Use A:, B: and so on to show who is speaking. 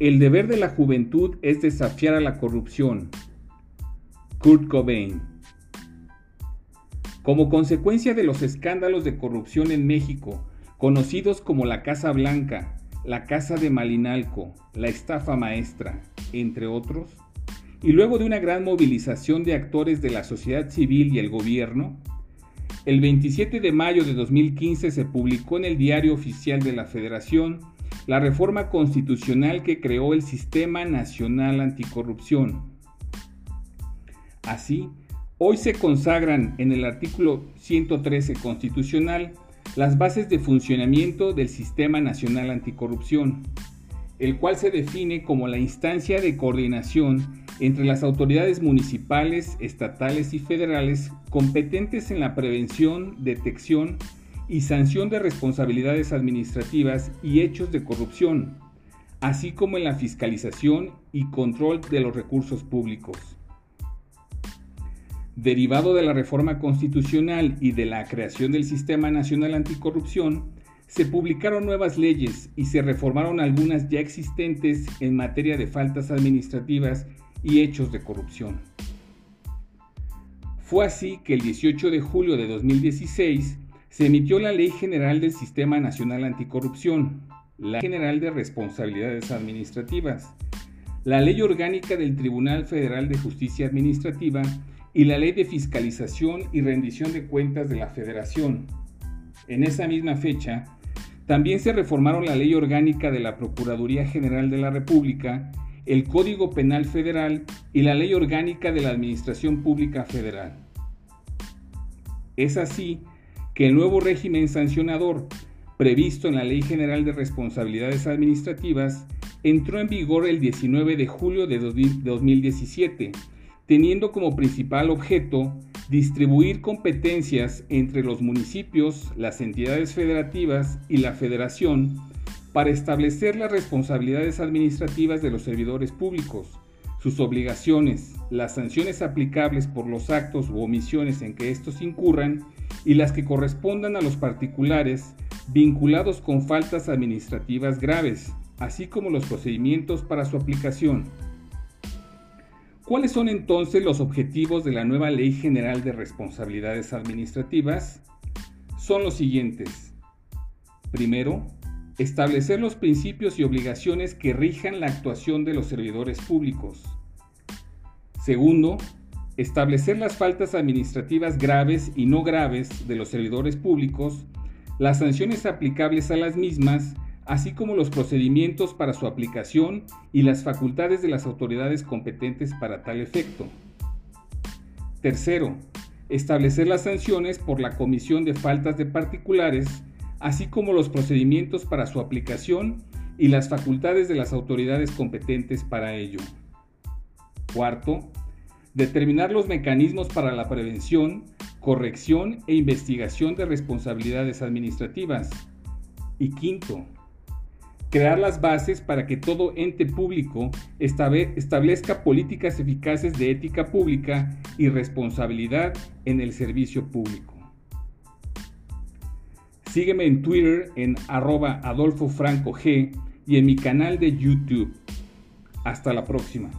A: El deber de la juventud es desafiar a la corrupción. Kurt Cobain. Como consecuencia de los escándalos de corrupción en México, conocidos como la Casa Blanca, la Casa de Malinalco, la estafa maestra, entre otros, y luego de una gran movilización de actores de la sociedad civil y el gobierno, el 27 de mayo de 2015 se publicó en el Diario Oficial de la Federación la reforma constitucional que creó el Sistema Nacional Anticorrupción. Así, hoy se consagran en el artículo 113 constitucional las bases de funcionamiento del Sistema Nacional Anticorrupción, el cual se define como la instancia de coordinación entre las autoridades municipales, estatales y federales competentes en la prevención, detección y sanción de responsabilidades administrativas y hechos de corrupción, así como en la fiscalización y control de los recursos públicos. Derivado de la reforma constitucional y de la creación del Sistema Nacional Anticorrupción, se publicaron nuevas leyes y se reformaron algunas ya existentes en materia de faltas administrativas y hechos de corrupción. Fue así que el 18 de julio de 2016 se emitió la Ley General del Sistema Nacional Anticorrupción, la Ley General de Responsabilidades Administrativas, la Ley Orgánica del Tribunal Federal de Justicia Administrativa y la Ley de Fiscalización y Rendición de Cuentas de la Federación. En esa misma fecha, también se reformaron la Ley Orgánica de la Procuraduría General de la República, el Código Penal Federal y la Ley Orgánica de la Administración Pública Federal. Es así que el nuevo régimen sancionador previsto en la Ley General de Responsabilidades Administrativas entró en vigor el 19 de julio de 2017, teniendo como principal objeto distribuir competencias entre los municipios, las entidades federativas y la federación para establecer las responsabilidades administrativas de los servidores públicos, sus obligaciones, las sanciones aplicables por los actos u omisiones en que estos incurran y las que correspondan a los particulares vinculados con faltas administrativas graves, así como los procedimientos para su aplicación. ¿Cuáles son entonces los objetivos de la nueva Ley General de Responsabilidades Administrativas? Son los siguientes. Primero, establecer los principios y obligaciones que rijan la actuación de los servidores públicos. Segundo, establecer las faltas administrativas graves y no graves de los servidores públicos, las sanciones aplicables a las mismas, así como los procedimientos para su aplicación y las facultades de las autoridades competentes para tal efecto. Tercero, establecer las sanciones por la comisión de faltas de particulares, así como los procedimientos para su aplicación y las facultades de las autoridades competentes para ello. Cuarto, determinar los mecanismos para la prevención, corrección e investigación de responsabilidades administrativas. Y quinto, crear las bases para que todo ente público establezca políticas eficaces de ética pública y responsabilidad en el servicio público. Sígueme en Twitter en arroba Adolfo Franco G y en mi canal de YouTube. Hasta la próxima.